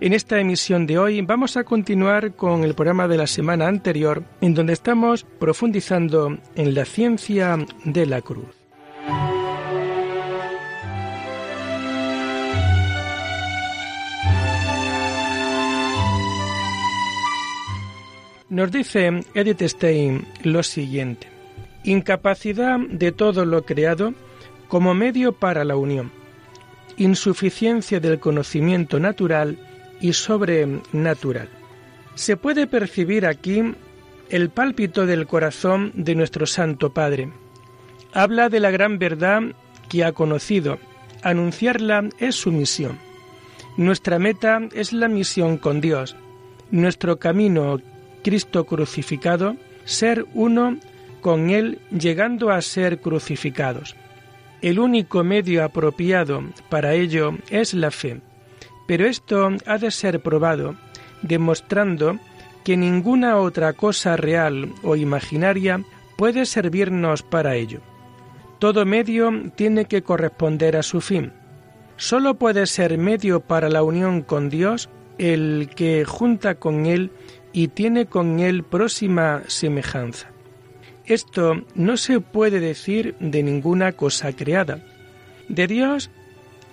En esta emisión de hoy vamos a continuar con el programa de la semana anterior, en donde estamos profundizando en la ciencia de la cruz. Nos dice Edith Stein lo siguiente. Incapacidad de todo lo creado como medio para la unión. Insuficiencia del conocimiento natural y sobrenatural. Se puede percibir aquí el pálpito del corazón de nuestro Santo Padre. Habla de la gran verdad que ha conocido. Anunciarla es su misión. Nuestra meta es la misión con Dios. Nuestro camino, Cristo crucificado, ser uno con Él llegando a ser crucificados. El único medio apropiado para ello es la fe. Pero esto ha de ser probado, demostrando que ninguna otra cosa real o imaginaria puede servirnos para ello. Todo medio tiene que corresponder a su fin. Solo puede ser medio para la unión con Dios el que junta con Él y tiene con Él próxima semejanza. Esto no se puede decir de ninguna cosa creada. De Dios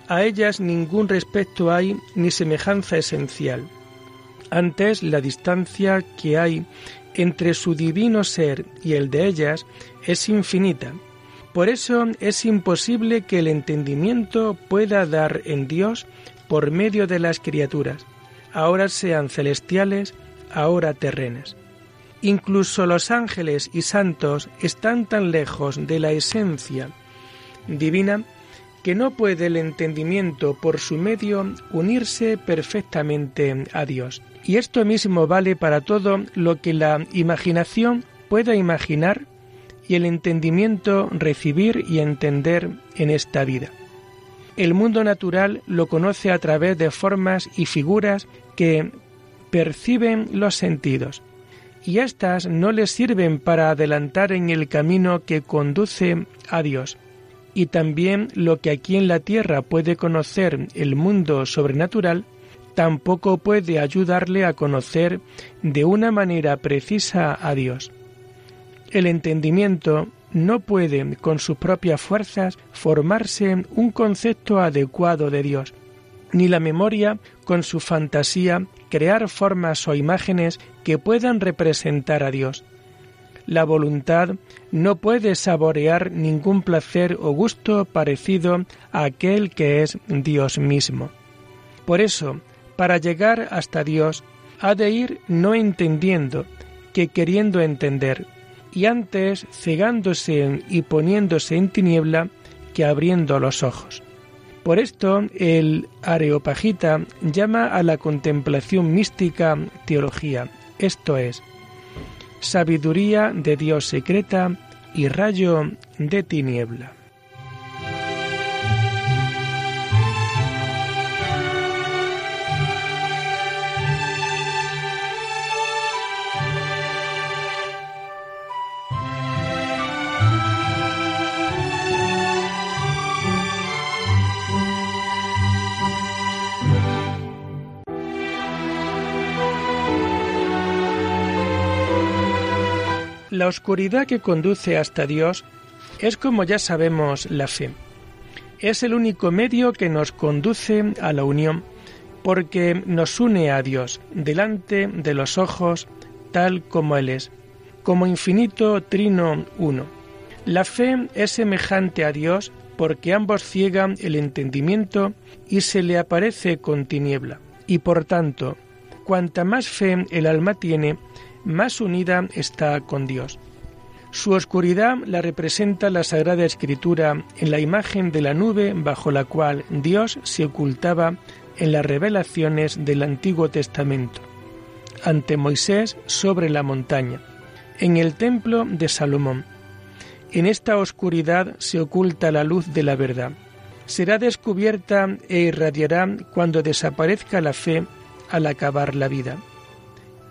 a ellas ningún respeto hay ni semejanza esencial. Antes la distancia que hay entre su divino ser y el de ellas es infinita. Por eso es imposible que el entendimiento pueda dar en Dios por medio de las criaturas, ahora sean celestiales, ahora terrenas. Incluso los ángeles y santos están tan lejos de la esencia divina que no puede el entendimiento por su medio unirse perfectamente a Dios. Y esto mismo vale para todo lo que la imaginación pueda imaginar y el entendimiento recibir y entender en esta vida. El mundo natural lo conoce a través de formas y figuras que perciben los sentidos, y éstas no les sirven para adelantar en el camino que conduce a Dios y también lo que aquí en la tierra puede conocer el mundo sobrenatural, tampoco puede ayudarle a conocer de una manera precisa a Dios. El entendimiento no puede con sus propias fuerzas formarse un concepto adecuado de Dios, ni la memoria con su fantasía crear formas o imágenes que puedan representar a Dios la voluntad no puede saborear ningún placer o gusto parecido a aquel que es Dios mismo. Por eso, para llegar hasta Dios, ha de ir no entendiendo, que queriendo entender, y antes cegándose y poniéndose en tiniebla que abriendo los ojos. Por esto el Areopagita llama a la contemplación mística teología, esto es, sabiduría de Dios secreta y rayo de tiniebla. La oscuridad que conduce hasta Dios es, como ya sabemos, la fe. Es el único medio que nos conduce a la unión, porque nos une a Dios delante de los ojos tal como Él es, como infinito trino uno. La fe es semejante a Dios porque ambos ciegan el entendimiento y se le aparece con tiniebla. Y por tanto, cuanta más fe el alma tiene, más unida está con Dios. Su oscuridad la representa la Sagrada Escritura en la imagen de la nube bajo la cual Dios se ocultaba en las revelaciones del Antiguo Testamento, ante Moisés sobre la montaña, en el templo de Salomón. En esta oscuridad se oculta la luz de la verdad. Será descubierta e irradiará cuando desaparezca la fe al acabar la vida.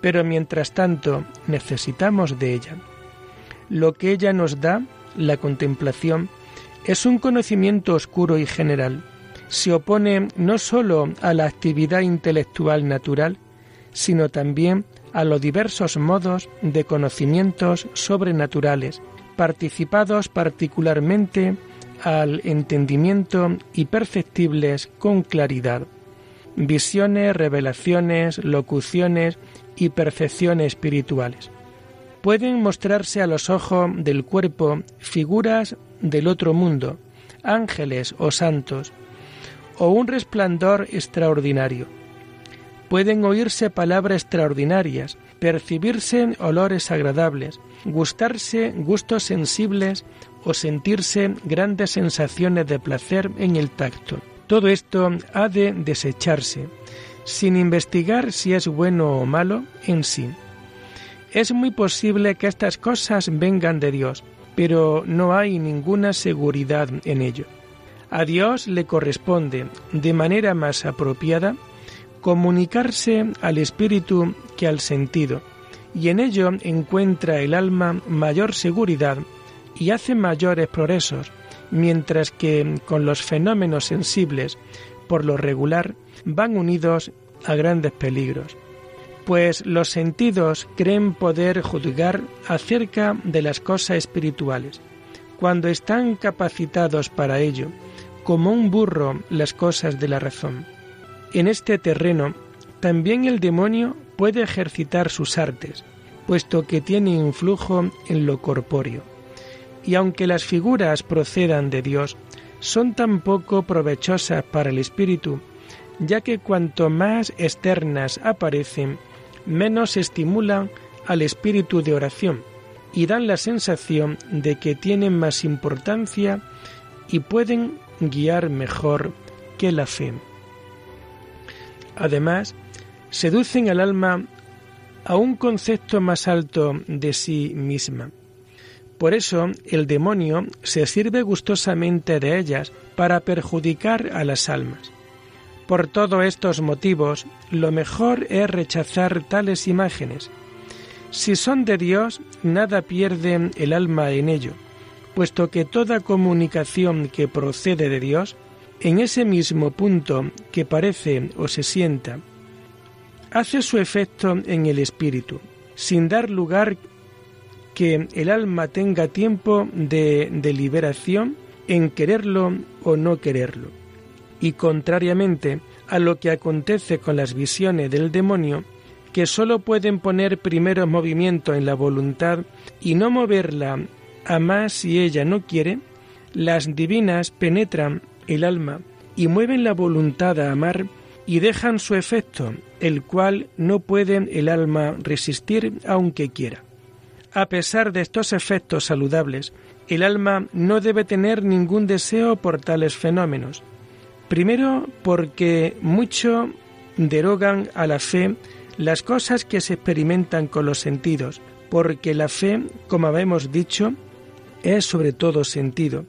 Pero mientras tanto necesitamos de ella. Lo que ella nos da, la contemplación, es un conocimiento oscuro y general. Se opone no sólo a la actividad intelectual natural, sino también a los diversos modos de conocimientos sobrenaturales, participados particularmente al entendimiento y perceptibles con claridad. Visiones, revelaciones, locuciones y percepciones espirituales pueden mostrarse a los ojos del cuerpo figuras del otro mundo, ángeles o santos, o un resplandor extraordinario. Pueden oírse palabras extraordinarias, percibirse olores agradables, gustarse gustos sensibles o sentirse grandes sensaciones de placer en el tacto. Todo esto ha de desecharse, sin investigar si es bueno o malo en sí. Es muy posible que estas cosas vengan de Dios, pero no hay ninguna seguridad en ello. A Dios le corresponde, de manera más apropiada, comunicarse al espíritu que al sentido, y en ello encuentra el alma mayor seguridad y hace mayores progresos, mientras que con los fenómenos sensibles, por lo regular, van unidos a grandes peligros pues los sentidos creen poder juzgar acerca de las cosas espirituales, cuando están capacitados para ello, como un burro las cosas de la razón. En este terreno, también el demonio puede ejercitar sus artes, puesto que tiene influjo en lo corpóreo. Y aunque las figuras procedan de Dios, son tan poco provechosas para el espíritu, ya que cuanto más externas aparecen, menos estimulan al espíritu de oración y dan la sensación de que tienen más importancia y pueden guiar mejor que la fe. Además, seducen al alma a un concepto más alto de sí misma. Por eso el demonio se sirve gustosamente de ellas para perjudicar a las almas. Por todos estos motivos, lo mejor es rechazar tales imágenes. Si son de Dios, nada pierde el alma en ello, puesto que toda comunicación que procede de Dios, en ese mismo punto que parece o se sienta, hace su efecto en el espíritu, sin dar lugar que el alma tenga tiempo de deliberación en quererlo o no quererlo y contrariamente a lo que acontece con las visiones del demonio, que sólo pueden poner primero movimiento en la voluntad y no moverla a más si ella no quiere, las divinas penetran el alma y mueven la voluntad a amar y dejan su efecto, el cual no puede el alma resistir aunque quiera. A pesar de estos efectos saludables, el alma no debe tener ningún deseo por tales fenómenos, Primero, porque mucho derogan a la fe las cosas que se experimentan con los sentidos, porque la fe, como habemos dicho, es sobre todo sentido,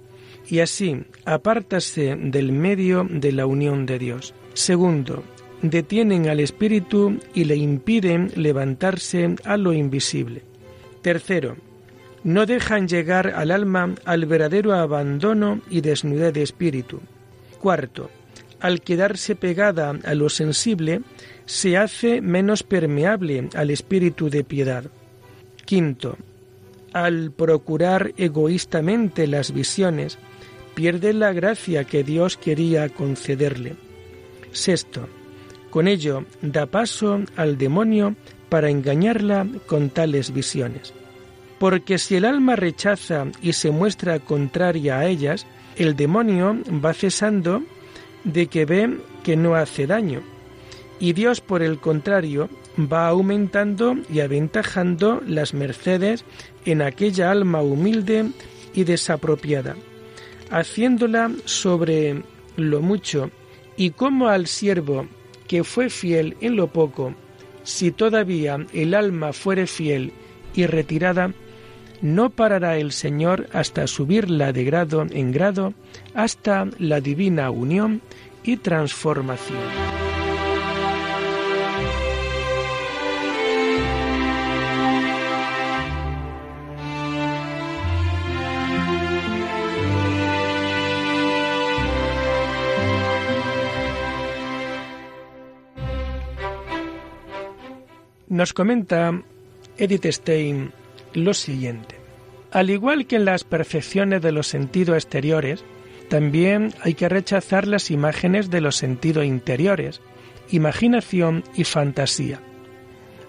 y así apártase del medio de la unión de Dios. Segundo, detienen al espíritu y le impiden levantarse a lo invisible. Tercero, no dejan llegar al alma al verdadero abandono y desnudez de espíritu. Cuarto, al quedarse pegada a lo sensible, se hace menos permeable al espíritu de piedad. Quinto, al procurar egoístamente las visiones, pierde la gracia que Dios quería concederle. Sexto, con ello da paso al demonio para engañarla con tales visiones. Porque si el alma rechaza y se muestra contraria a ellas, el demonio va cesando de que ve que no hace daño y Dios, por el contrario, va aumentando y aventajando las mercedes en aquella alma humilde y desapropiada, haciéndola sobre lo mucho, y como al siervo que fue fiel en lo poco, si todavía el alma fuere fiel y retirada, no parará el Señor hasta subirla de grado en grado hasta la divina unión y transformación. Nos comenta Edith Stein lo siguiente. Al igual que en las percepciones de los sentidos exteriores, también hay que rechazar las imágenes de los sentidos interiores, imaginación y fantasía.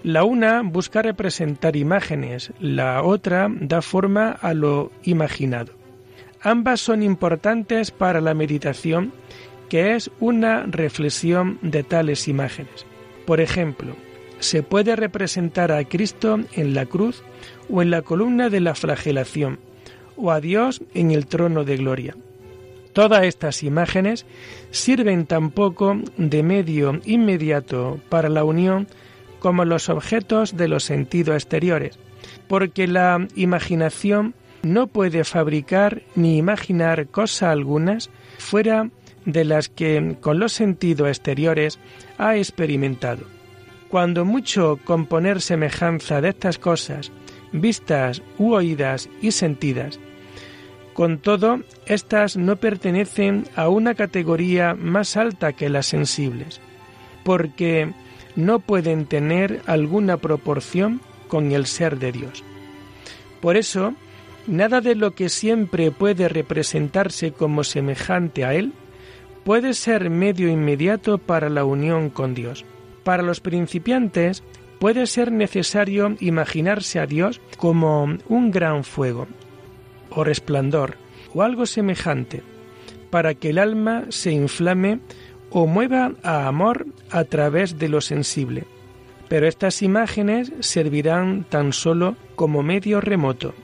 La una busca representar imágenes, la otra da forma a lo imaginado. Ambas son importantes para la meditación, que es una reflexión de tales imágenes. Por ejemplo, se puede representar a Cristo en la cruz o en la columna de la flagelación, o a Dios en el trono de gloria. Todas estas imágenes sirven tampoco de medio inmediato para la unión como los objetos de los sentidos exteriores, porque la imaginación no puede fabricar ni imaginar cosa algunas fuera de las que con los sentidos exteriores ha experimentado. Cuando mucho componer semejanza de estas cosas, vistas u oídas y sentidas, con todo, estas no pertenecen a una categoría más alta que las sensibles, porque no pueden tener alguna proporción con el ser de Dios. Por eso, nada de lo que siempre puede representarse como semejante a Él puede ser medio inmediato para la unión con Dios. Para los principiantes puede ser necesario imaginarse a Dios como un gran fuego, o resplandor o algo semejante, para que el alma se inflame o mueva a amor a través de lo sensible. Pero estas imágenes servirán tan solo como medio remoto.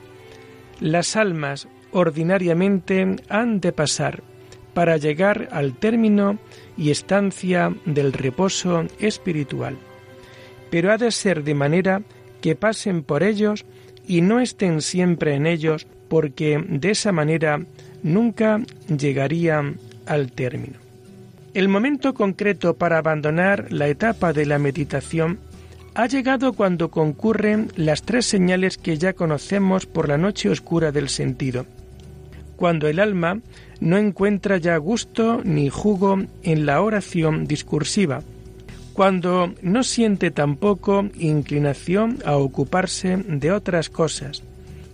Las almas ordinariamente han de pasar para llegar al término y estancia del reposo espiritual. Pero ha de ser de manera que pasen por ellos y no estén siempre en ellos porque de esa manera nunca llegarían al término. El momento concreto para abandonar la etapa de la meditación ha llegado cuando concurren las tres señales que ya conocemos por la noche oscura del sentido, cuando el alma no encuentra ya gusto ni jugo en la oración discursiva, cuando no siente tampoco inclinación a ocuparse de otras cosas,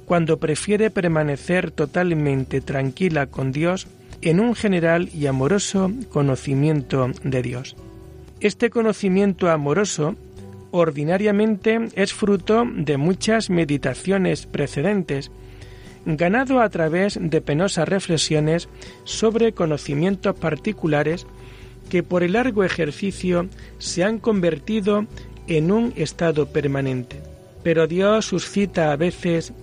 cuando prefiere permanecer totalmente tranquila con Dios en un general y amoroso conocimiento de Dios. Este conocimiento amoroso ordinariamente es fruto de muchas meditaciones precedentes, ganado a través de penosas reflexiones sobre conocimientos particulares que por el largo ejercicio se han convertido en un estado permanente. Pero Dios suscita a veces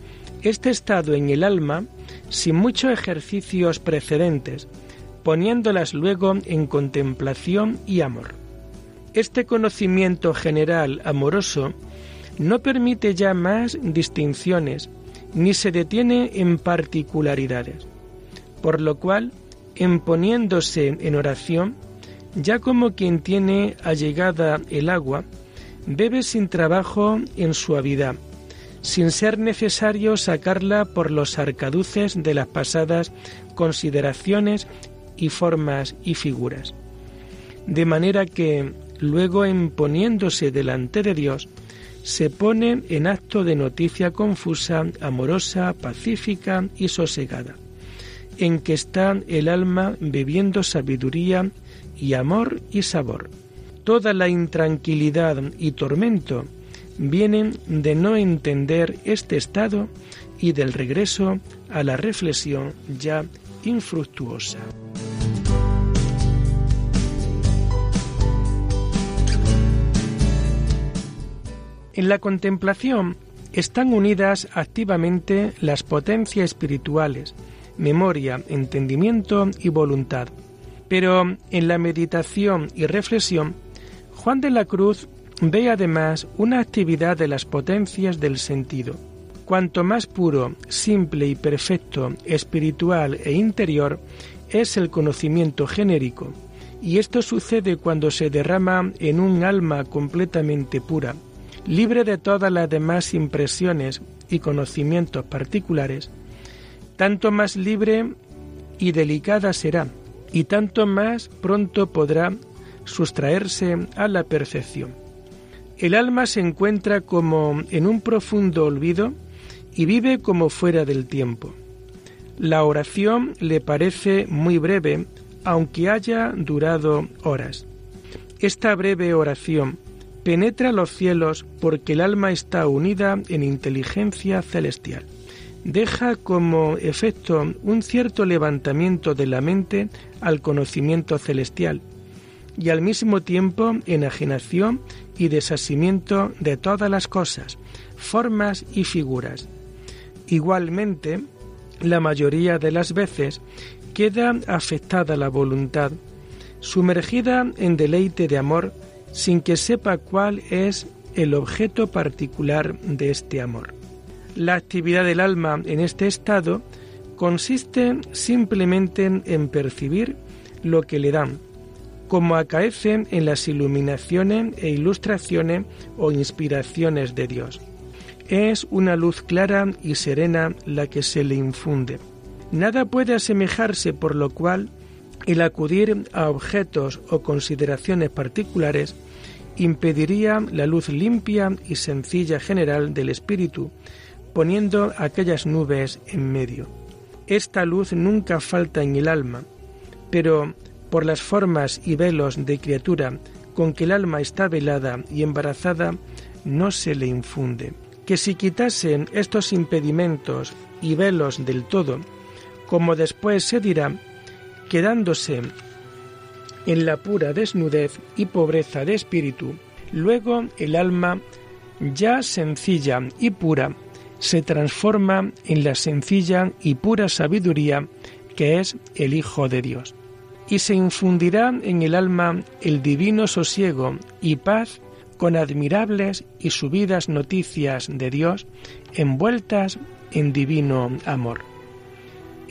este estado en el alma sin muchos ejercicios precedentes, poniéndolas luego en contemplación y amor. Este conocimiento general amoroso no permite ya más distinciones, ni se detiene en particularidades, por lo cual, en poniéndose en oración, ya como quien tiene allegada el agua, bebe sin trabajo en suavidad, sin ser necesario sacarla por los arcaduces de las pasadas consideraciones y formas y figuras. De manera que, luego en poniéndose delante de Dios, se pone en acto de noticia confusa, amorosa, pacífica y sosegada, en que está el alma bebiendo sabiduría y amor y sabor. Toda la intranquilidad y tormento vienen de no entender este estado y del regreso a la reflexión ya infructuosa. En la contemplación están unidas activamente las potencias espirituales, memoria, entendimiento y voluntad. Pero en la meditación y reflexión, Juan de la Cruz ve además una actividad de las potencias del sentido. Cuanto más puro, simple y perfecto, espiritual e interior es el conocimiento genérico, y esto sucede cuando se derrama en un alma completamente pura, libre de todas las demás impresiones y conocimientos particulares, tanto más libre y delicada será, y tanto más pronto podrá sustraerse a la percepción. El alma se encuentra como en un profundo olvido y vive como fuera del tiempo. La oración le parece muy breve, aunque haya durado horas. Esta breve oración penetra los cielos porque el alma está unida en inteligencia celestial. Deja como efecto un cierto levantamiento de la mente al conocimiento celestial y al mismo tiempo enajenación y desasimiento de todas las cosas, formas y figuras. Igualmente, la mayoría de las veces queda afectada la voluntad, sumergida en deleite de amor sin que sepa cuál es el objeto particular de este amor. La actividad del alma en este estado consiste simplemente en percibir lo que le dan, como acaecen en las iluminaciones e ilustraciones o inspiraciones de Dios. Es una luz clara y serena la que se le infunde. Nada puede asemejarse por lo cual el acudir a objetos o consideraciones particulares impediría la luz limpia y sencilla general del espíritu, poniendo aquellas nubes en medio. Esta luz nunca falta en el alma, pero por las formas y velos de criatura con que el alma está velada y embarazada, no se le infunde. Que si quitasen estos impedimentos y velos del todo, como después se dirá, quedándose en la pura desnudez y pobreza de espíritu, luego el alma, ya sencilla y pura, se transforma en la sencilla y pura sabiduría que es el Hijo de Dios y se infundirá en el alma el divino sosiego y paz con admirables y subidas noticias de Dios envueltas en divino amor.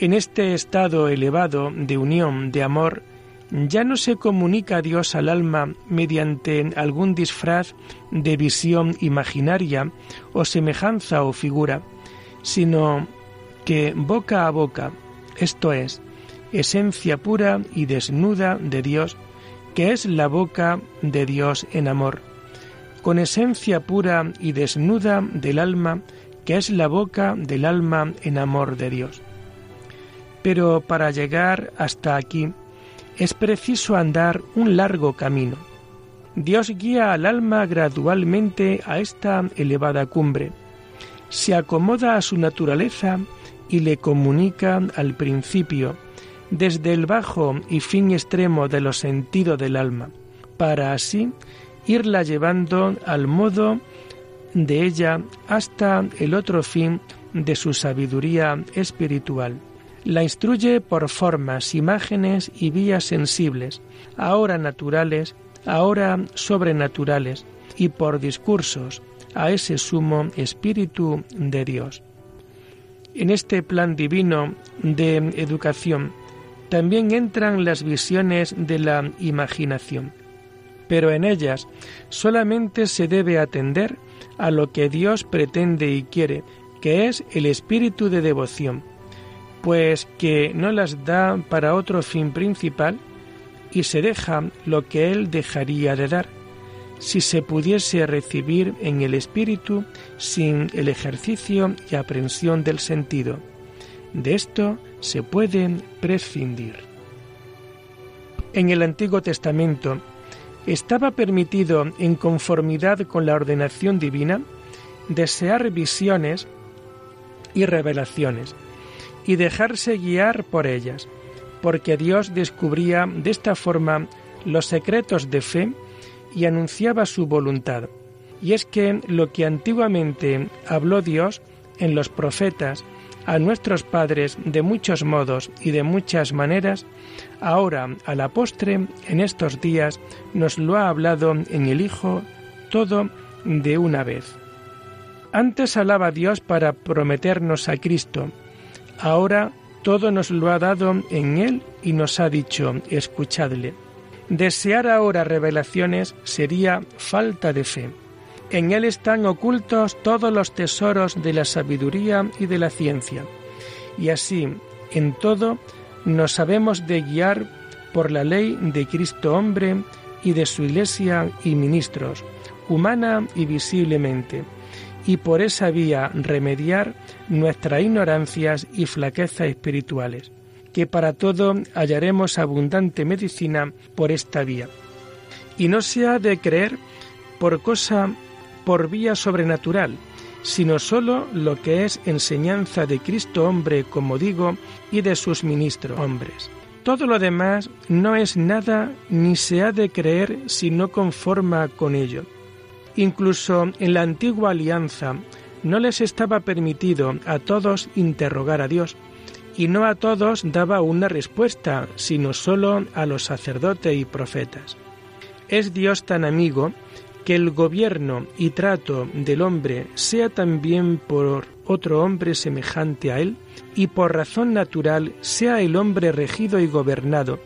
En este estado elevado de unión de amor, ya no se comunica Dios al alma mediante algún disfraz de visión imaginaria o semejanza o figura, sino que boca a boca, esto es, esencia pura y desnuda de Dios, que es la boca de Dios en amor, con esencia pura y desnuda del alma, que es la boca del alma en amor de Dios. Pero para llegar hasta aquí es preciso andar un largo camino. Dios guía al alma gradualmente a esta elevada cumbre, se acomoda a su naturaleza y le comunica al principio, desde el bajo y fin extremo de los sentidos del alma, para así irla llevando al modo de ella hasta el otro fin de su sabiduría espiritual. La instruye por formas, imágenes y vías sensibles, ahora naturales, ahora sobrenaturales, y por discursos a ese sumo Espíritu de Dios. En este plan divino de educación también entran las visiones de la imaginación, pero en ellas solamente se debe atender a lo que Dios pretende y quiere, que es el espíritu de devoción, pues que no las da para otro fin principal y se deja lo que Él dejaría de dar, si se pudiese recibir en el espíritu sin el ejercicio y aprensión del sentido. De esto se pueden prescindir. En el Antiguo Testamento estaba permitido, en conformidad con la ordenación divina, desear visiones y revelaciones y dejarse guiar por ellas, porque Dios descubría de esta forma los secretos de fe y anunciaba su voluntad. Y es que lo que antiguamente habló Dios en los profetas a nuestros padres de muchos modos y de muchas maneras, ahora a la postre, en estos días, nos lo ha hablado en el Hijo todo de una vez. Antes hablaba Dios para prometernos a Cristo, ahora todo nos lo ha dado en Él y nos ha dicho, escuchadle. Desear ahora revelaciones sería falta de fe. En Él están ocultos todos los tesoros de la sabiduría y de la ciencia. Y así, en todo, nos sabemos de guiar por la ley de Cristo hombre y de su Iglesia y ministros, humana y visiblemente, y por esa vía remediar nuestras ignorancias y flaquezas espirituales, que para todo hallaremos abundante medicina por esta vía. Y no se ha de creer por cosa por vía sobrenatural, sino sólo lo que es enseñanza de Cristo hombre, como digo, y de sus ministros hombres. Todo lo demás no es nada ni se ha de creer si no conforma con ello. Incluso en la antigua alianza no les estaba permitido a todos interrogar a Dios, y no a todos daba una respuesta, sino sólo a los sacerdotes y profetas. Es Dios tan amigo que el gobierno y trato del hombre sea también por otro hombre semejante a él, y por razón natural sea el hombre regido y gobernado,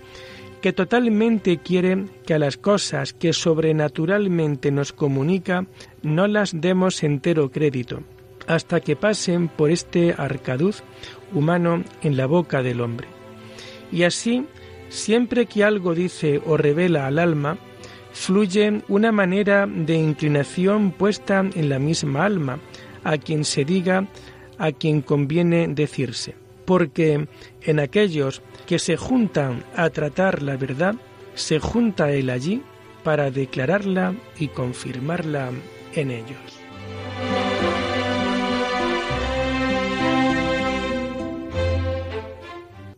que totalmente quiere que a las cosas que sobrenaturalmente nos comunica no las demos entero crédito, hasta que pasen por este arcaduz humano en la boca del hombre. Y así, siempre que algo dice o revela al alma, fluye una manera de inclinación puesta en la misma alma, a quien se diga, a quien conviene decirse. Porque en aquellos que se juntan a tratar la verdad, se junta él allí para declararla y confirmarla en ellos.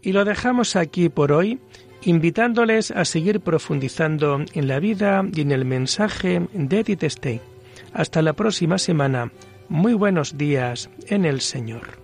Y lo dejamos aquí por hoy invitándoles a seguir profundizando en la vida y en el mensaje de Edith Stein. Hasta la próxima semana. Muy buenos días en el Señor.